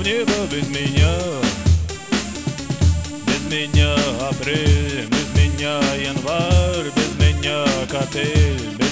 в небо без меня Без меня апрель, без меня январь Без меня котель. без